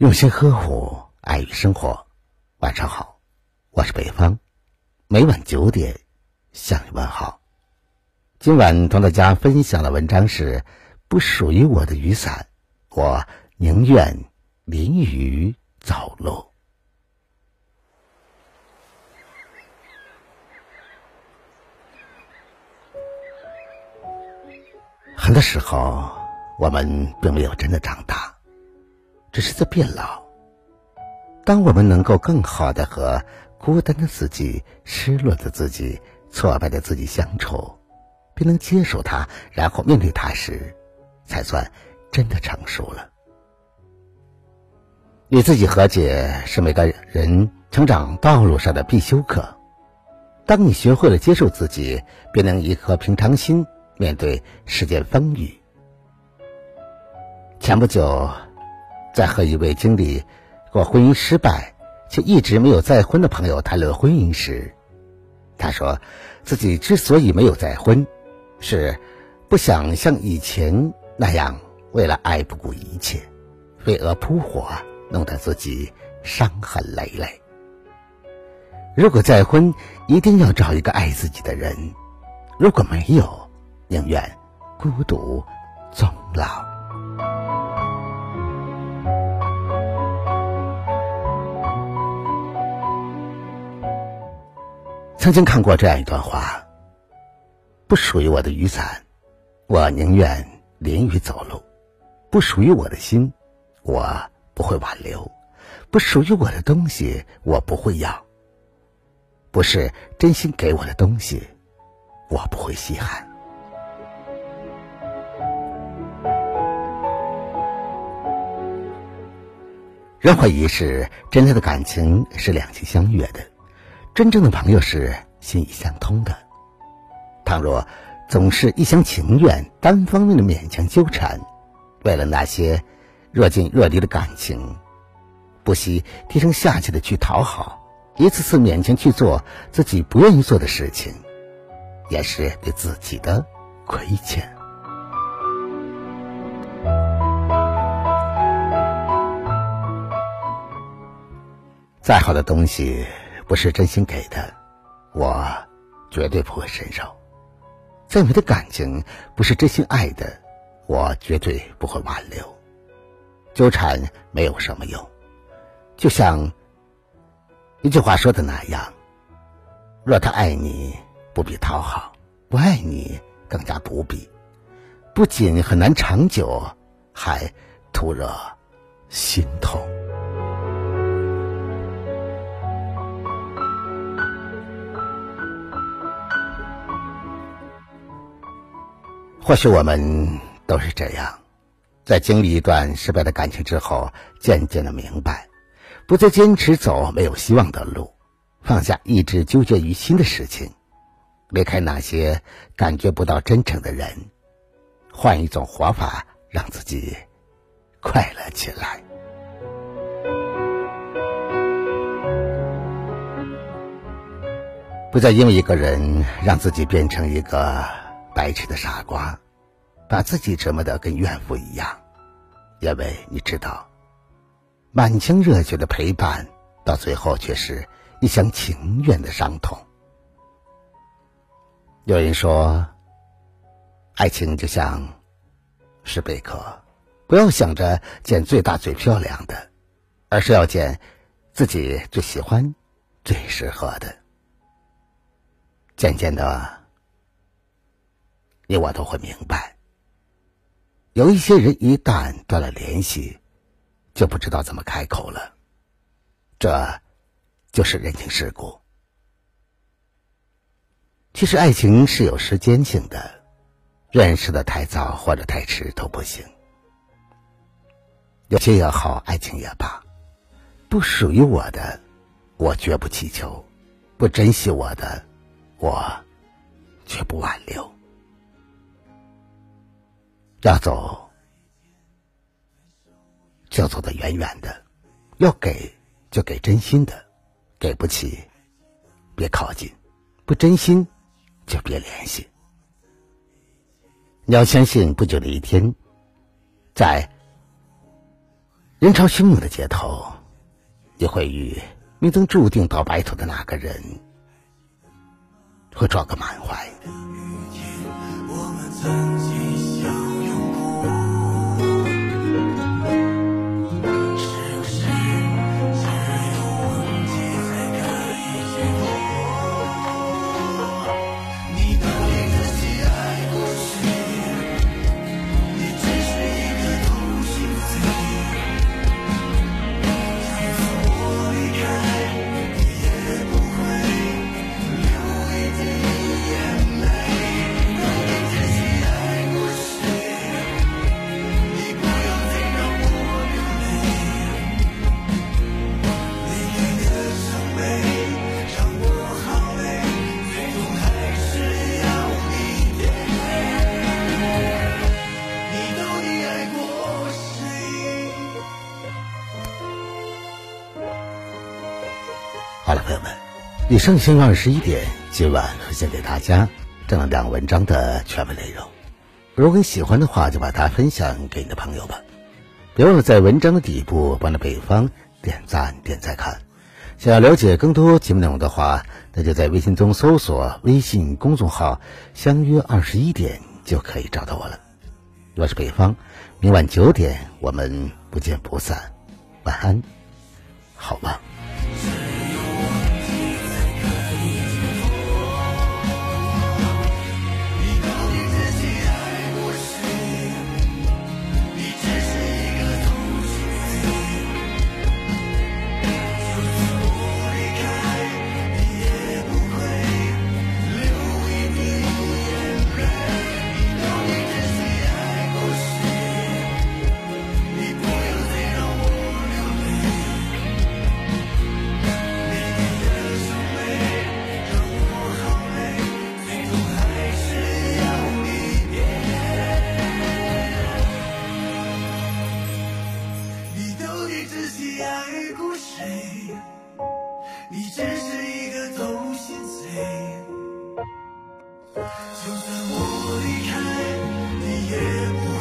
用心呵护，爱与生活。晚上好，我是北方，每晚九点向你问好。今晚同大家分享的文章是：不属于我的雨伞，我宁愿淋雨走路。很多时候，我们并没有真的长大。只是在变老。当我们能够更好的和孤单的自己、失落的自己、挫败的自己相处，并能接受它，然后面对它时，才算真的成熟了。与自己和解是每个人成长道路上的必修课。当你学会了接受自己，便能以颗平常心面对世间风雨。前不久。在和一位经历过婚姻失败却一直没有再婚的朋友谈论婚姻时，他说，自己之所以没有再婚，是不想像以前那样为了爱不顾一切，飞蛾扑火，弄得自己伤痕累累。如果再婚，一定要找一个爱自己的人；如果没有，宁愿孤独终老。曾经看过这样一段话：不属于我的雨伞，我宁愿淋雨走路；不属于我的心，我不会挽留；不属于我的东西，我不会要；不是真心给我的东西，我不会稀罕。人活一世，真正的感情是两情相悦的。真正的朋友是心意相通的。倘若总是一厢情愿、单方面的勉强纠缠，为了那些若近若离的感情，不惜低声下气的去讨好，一次次勉强去做自己不愿意做的事情，也是对自己的亏欠。再好的东西。不是真心给的，我绝对不会伸手；再美的感情，不是真心爱的，我绝对不会挽留。纠缠没有什么用，就像一句话说的那样：若他爱你，不必讨好；不爱你，更加不必。不仅很难长久，还徒惹心痛。或许我们都是这样，在经历一段失败的感情之后，渐渐的明白，不再坚持走没有希望的路，放下一直纠结于心的事情，离开那些感觉不到真诚的人，换一种活法，让自己快乐起来。不再因为一个人让自己变成一个。白痴的傻瓜，把自己折磨得跟怨妇一样，因为你知道，满腔热血的陪伴，到最后却是一厢情愿的伤痛。有人说，爱情就像是贝壳，不要想着捡最大最漂亮的，而是要捡自己最喜欢、最适合的。渐渐的。你我都会明白，有一些人一旦断了联系，就不知道怎么开口了。这，就是人情世故。其实爱情是有时间性的，认识的太早或者太迟都不行。有些也好，爱情也罢，不属于我的，我绝不祈求；不珍惜我的，我绝不挽留。要走，就走得远远的；要给，就给真心的；给不起，别靠近；不真心，就别联系。你要相信，不久的一天，在人潮汹涌的街头，你会与命中注定到白头的那个人，会撞个满怀。以上星二十一点，今晚分享给大家正能量文章的全部内容。如果你喜欢的话，就把它分享给你的朋友吧。别忘了在文章的底部帮着北方点赞、点赞看。想要了解更多节目内容的话，那就在微信中搜索微信公众号“相约二十一点”就可以找到我了。我是北方，明晚九点我们不见不散。晚安，好梦。离开，你也不。